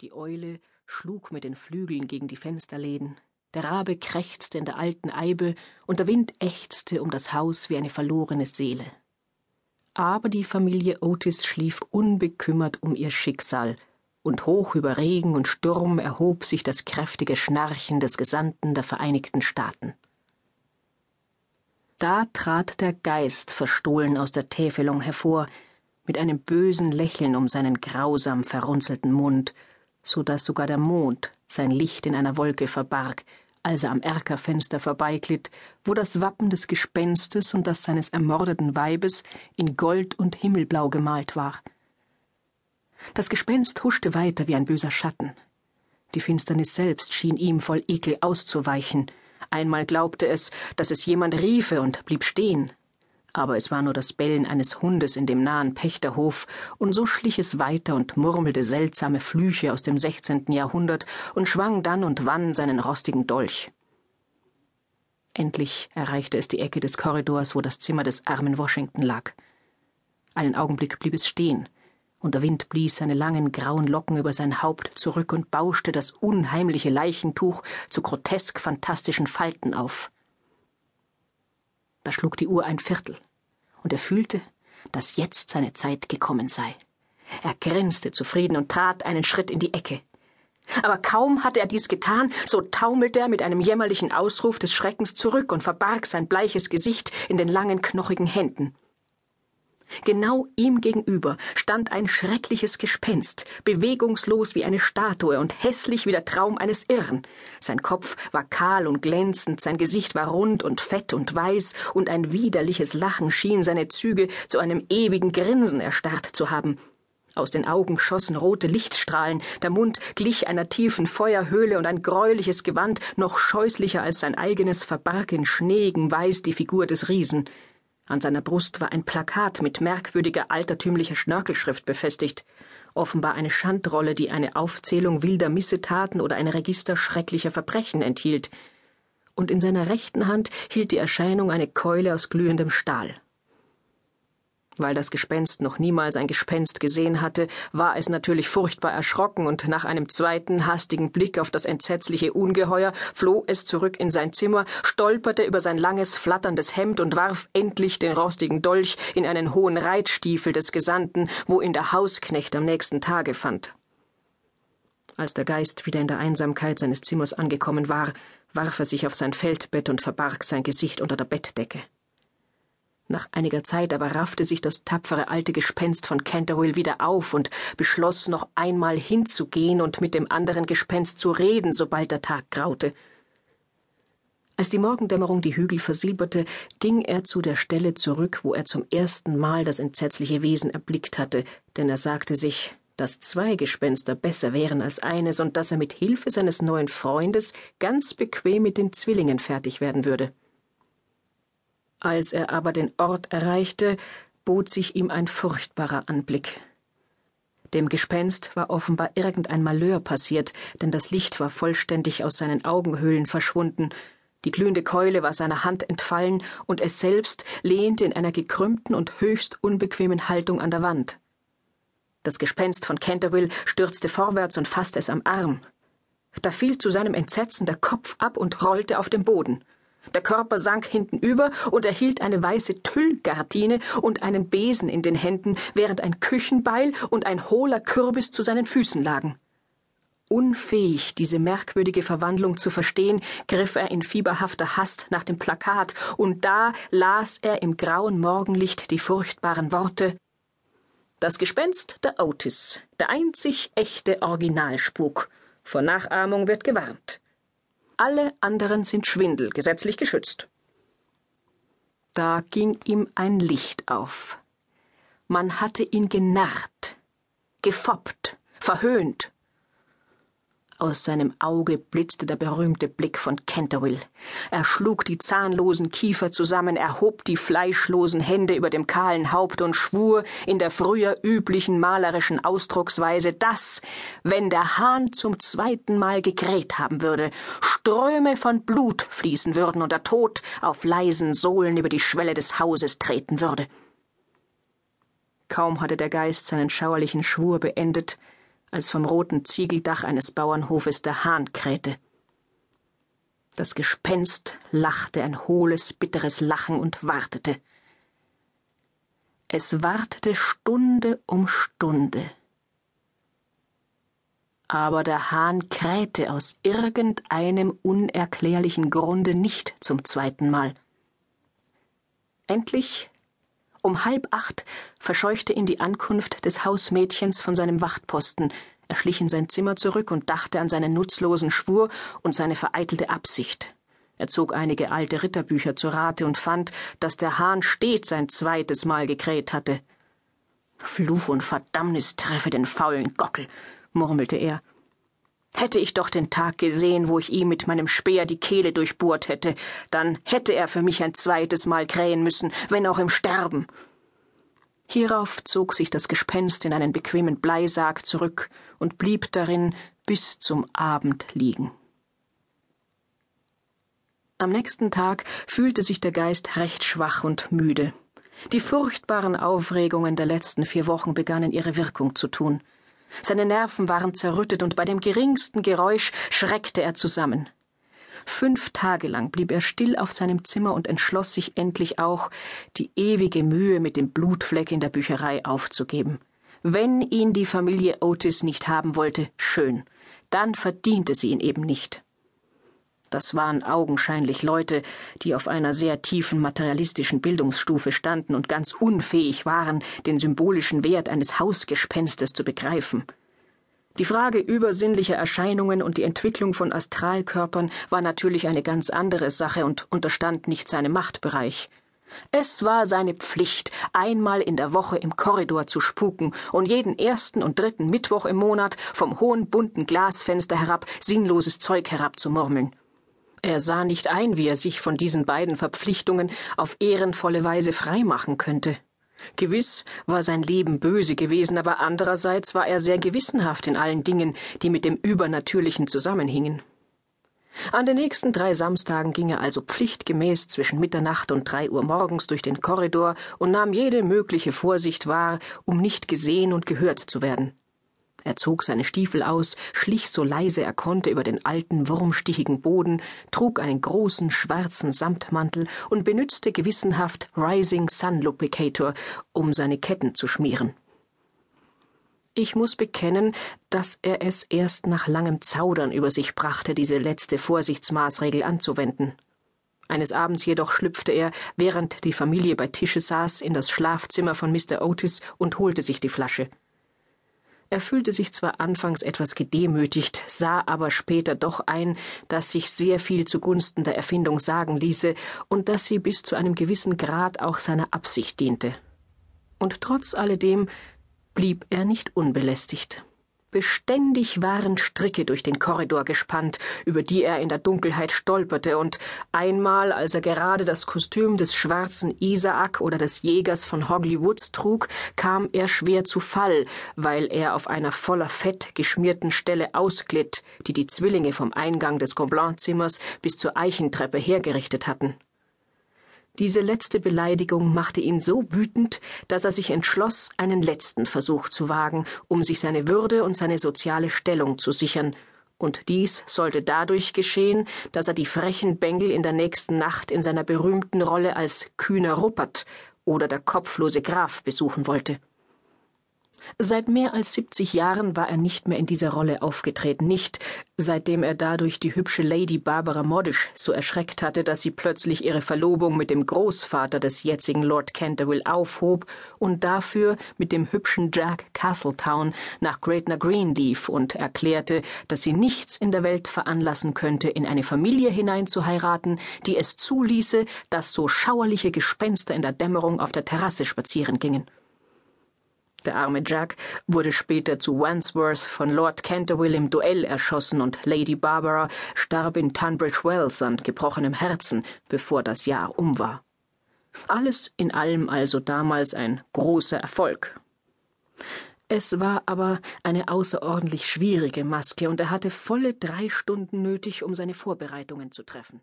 Die Eule schlug mit den Flügeln gegen die Fensterläden, der Rabe krächzte in der alten Eibe und der Wind ächzte um das Haus wie eine verlorene Seele. Aber die Familie Otis schlief unbekümmert um ihr Schicksal, und hoch über Regen und Sturm erhob sich das kräftige Schnarchen des Gesandten der Vereinigten Staaten. Da trat der Geist verstohlen aus der Täfelung hervor, mit einem bösen Lächeln um seinen grausam verrunzelten Mund, so dass sogar der Mond sein Licht in einer Wolke verbarg, als er am Erkerfenster vorbeiglitt, wo das Wappen des Gespenstes und das seines ermordeten Weibes in Gold und Himmelblau gemalt war. Das Gespenst huschte weiter wie ein böser Schatten. Die Finsternis selbst schien ihm voll Ekel auszuweichen. Einmal glaubte es, dass es jemand riefe und blieb stehen, aber es war nur das Bellen eines Hundes in dem nahen Pächterhof, und so schlich es weiter und murmelte seltsame Flüche aus dem sechzehnten Jahrhundert und schwang dann und wann seinen rostigen Dolch. Endlich erreichte es die Ecke des Korridors, wo das Zimmer des armen Washington lag. Einen Augenblick blieb es stehen, und der Wind blies seine langen grauen Locken über sein Haupt zurück und bauschte das unheimliche Leichentuch zu grotesk fantastischen Falten auf. Da schlug die Uhr ein Viertel, und er fühlte, dass jetzt seine Zeit gekommen sei. Er grinste zufrieden und trat einen Schritt in die Ecke. Aber kaum hatte er dies getan, so taumelte er mit einem jämmerlichen Ausruf des Schreckens zurück und verbarg sein bleiches Gesicht in den langen knochigen Händen. Genau ihm gegenüber stand ein schreckliches Gespenst, bewegungslos wie eine Statue und hässlich wie der Traum eines Irren. Sein Kopf war kahl und glänzend, sein Gesicht war rund und fett und weiß, und ein widerliches Lachen schien seine Züge zu einem ewigen Grinsen erstarrt zu haben. Aus den Augen schossen rote Lichtstrahlen, der Mund glich einer tiefen Feuerhöhle und ein greuliches Gewand, noch scheußlicher als sein eigenes, verbarg in schneegem Weiß die Figur des Riesen. An seiner Brust war ein Plakat mit merkwürdiger altertümlicher Schnörkelschrift befestigt, offenbar eine Schandrolle, die eine Aufzählung wilder Missetaten oder ein Register schrecklicher Verbrechen enthielt, und in seiner rechten Hand hielt die Erscheinung eine Keule aus glühendem Stahl. Weil das Gespenst noch niemals ein Gespenst gesehen hatte, war es natürlich furchtbar erschrocken, und nach einem zweiten hastigen Blick auf das entsetzliche Ungeheuer floh es zurück in sein Zimmer, stolperte über sein langes, flatterndes Hemd und warf endlich den rostigen Dolch in einen hohen Reitstiefel des Gesandten, wo ihn der Hausknecht am nächsten Tage fand. Als der Geist wieder in der Einsamkeit seines Zimmers angekommen war, warf er sich auf sein Feldbett und verbarg sein Gesicht unter der Bettdecke. Nach einiger Zeit aber raffte sich das tapfere alte Gespenst von Canterville wieder auf und beschloss, noch einmal hinzugehen und mit dem anderen Gespenst zu reden, sobald der Tag graute. Als die Morgendämmerung die Hügel versilberte, ging er zu der Stelle zurück, wo er zum ersten Mal das entsetzliche Wesen erblickt hatte, denn er sagte sich, dass zwei Gespenster besser wären als eines und dass er mit Hilfe seines neuen Freundes ganz bequem mit den Zwillingen fertig werden würde. Als er aber den Ort erreichte, bot sich ihm ein furchtbarer Anblick. Dem Gespenst war offenbar irgendein Malheur passiert, denn das Licht war vollständig aus seinen Augenhöhlen verschwunden, die glühende Keule war seiner Hand entfallen, und es selbst lehnte in einer gekrümmten und höchst unbequemen Haltung an der Wand. Das Gespenst von Canterville stürzte vorwärts und fasste es am Arm. Da fiel zu seinem Entsetzen der Kopf ab und rollte auf dem Boden. Der Körper sank hintenüber und er hielt eine weiße Tüllgardine und einen Besen in den Händen, während ein Küchenbeil und ein hohler Kürbis zu seinen Füßen lagen. Unfähig, diese merkwürdige Verwandlung zu verstehen, griff er in fieberhafter Hast nach dem Plakat, und da las er im grauen Morgenlicht die furchtbaren Worte Das Gespenst der Otis, der einzig echte Originalspuk. Vor Nachahmung wird gewarnt. Alle anderen sind Schwindel, gesetzlich geschützt. Da ging ihm ein Licht auf. Man hatte ihn genarrt, gefoppt, verhöhnt, aus seinem Auge blitzte der berühmte Blick von Canterville. Er schlug die zahnlosen Kiefer zusammen, erhob die fleischlosen Hände über dem kahlen Haupt und schwur in der früher üblichen malerischen Ausdrucksweise, dass, wenn der Hahn zum zweiten Mal gegräht haben würde, Ströme von Blut fließen würden und der Tod auf leisen Sohlen über die Schwelle des Hauses treten würde. Kaum hatte der Geist seinen schauerlichen Schwur beendet, als vom roten Ziegeldach eines Bauernhofes der Hahn krähte. Das Gespenst lachte ein hohles, bitteres Lachen und wartete. Es wartete Stunde um Stunde. Aber der Hahn krähte aus irgendeinem unerklärlichen Grunde nicht zum zweiten Mal. Endlich, um halb acht, verscheuchte ihn die Ankunft des Hausmädchens von seinem Wachtposten. Er schlich in sein Zimmer zurück und dachte an seinen nutzlosen Schwur und seine vereitelte Absicht. Er zog einige alte Ritterbücher zu Rate und fand, dass der Hahn stets ein zweites Mal gekräht hatte. Fluch und Verdammnis treffe den faulen Gockel, murmelte er. Hätte ich doch den Tag gesehen, wo ich ihm mit meinem Speer die Kehle durchbohrt hätte, dann hätte er für mich ein zweites Mal krähen müssen, wenn auch im Sterben. Hierauf zog sich das Gespenst in einen bequemen Bleisarg zurück und blieb darin bis zum Abend liegen. Am nächsten Tag fühlte sich der Geist recht schwach und müde. Die furchtbaren Aufregungen der letzten vier Wochen begannen ihre Wirkung zu tun. Seine Nerven waren zerrüttet und bei dem geringsten Geräusch schreckte er zusammen. Fünf Tage lang blieb er still auf seinem Zimmer und entschloss sich endlich auch, die ewige Mühe mit dem Blutfleck in der Bücherei aufzugeben. Wenn ihn die Familie Otis nicht haben wollte, schön, dann verdiente sie ihn eben nicht. Das waren augenscheinlich Leute, die auf einer sehr tiefen materialistischen Bildungsstufe standen und ganz unfähig waren, den symbolischen Wert eines Hausgespenstes zu begreifen. Die Frage übersinnlicher Erscheinungen und die Entwicklung von Astralkörpern war natürlich eine ganz andere Sache und unterstand nicht seinem Machtbereich. Es war seine Pflicht, einmal in der Woche im Korridor zu spuken und jeden ersten und dritten Mittwoch im Monat vom hohen bunten Glasfenster herab sinnloses Zeug herabzumurmeln. Er sah nicht ein, wie er sich von diesen beiden Verpflichtungen auf ehrenvolle Weise freimachen könnte. Gewiss war sein Leben böse gewesen, aber andererseits war er sehr gewissenhaft in allen Dingen, die mit dem Übernatürlichen zusammenhingen. An den nächsten drei Samstagen ging er also pflichtgemäß zwischen Mitternacht und drei Uhr morgens durch den Korridor und nahm jede mögliche Vorsicht wahr, um nicht gesehen und gehört zu werden. Er zog seine Stiefel aus, schlich so leise er konnte über den alten, wurmstichigen Boden, trug einen großen schwarzen Samtmantel und benützte gewissenhaft Rising Sun Lubricator, um seine Ketten zu schmieren. Ich muss bekennen, dass er es erst nach langem Zaudern über sich brachte, diese letzte Vorsichtsmaßregel anzuwenden. Eines Abends jedoch schlüpfte er, während die Familie bei Tische saß, in das Schlafzimmer von Mr. Otis und holte sich die Flasche. Er fühlte sich zwar anfangs etwas gedemütigt, sah aber später doch ein, dass sich sehr viel zugunsten der Erfindung sagen ließe und dass sie bis zu einem gewissen Grad auch seiner Absicht diente. Und trotz alledem blieb er nicht unbelästigt. Beständig waren Stricke durch den Korridor gespannt, über die er in der Dunkelheit stolperte, und einmal, als er gerade das Kostüm des schwarzen Isaak oder des Jägers von Hogley Woods trug, kam er schwer zu Fall, weil er auf einer voller Fett geschmierten Stelle ausglitt, die die Zwillinge vom Eingang des Gobelin-Zimmers bis zur Eichentreppe hergerichtet hatten. Diese letzte Beleidigung machte ihn so wütend, dass er sich entschloss, einen letzten Versuch zu wagen, um sich seine Würde und seine soziale Stellung zu sichern, und dies sollte dadurch geschehen, dass er die frechen Bengel in der nächsten Nacht in seiner berühmten Rolle als kühner Ruppert oder der kopflose Graf besuchen wollte. Seit mehr als siebzig Jahren war er nicht mehr in dieser Rolle aufgetreten, nicht seitdem er dadurch die hübsche Lady Barbara Modish so erschreckt hatte, dass sie plötzlich ihre Verlobung mit dem Großvater des jetzigen Lord Canterville aufhob und dafür mit dem hübschen Jack Castletown nach Greatner Green lief und erklärte, dass sie nichts in der Welt veranlassen könnte, in eine Familie hineinzuheiraten, die es zuließe, dass so schauerliche Gespenster in der Dämmerung auf der Terrasse spazieren gingen. Der arme Jack wurde später zu Wandsworth von Lord Canterville im Duell erschossen und Lady Barbara starb in Tunbridge Wells an gebrochenem Herzen, bevor das Jahr um war. Alles in allem also damals ein großer Erfolg. Es war aber eine außerordentlich schwierige Maske, und er hatte volle drei Stunden nötig, um seine Vorbereitungen zu treffen.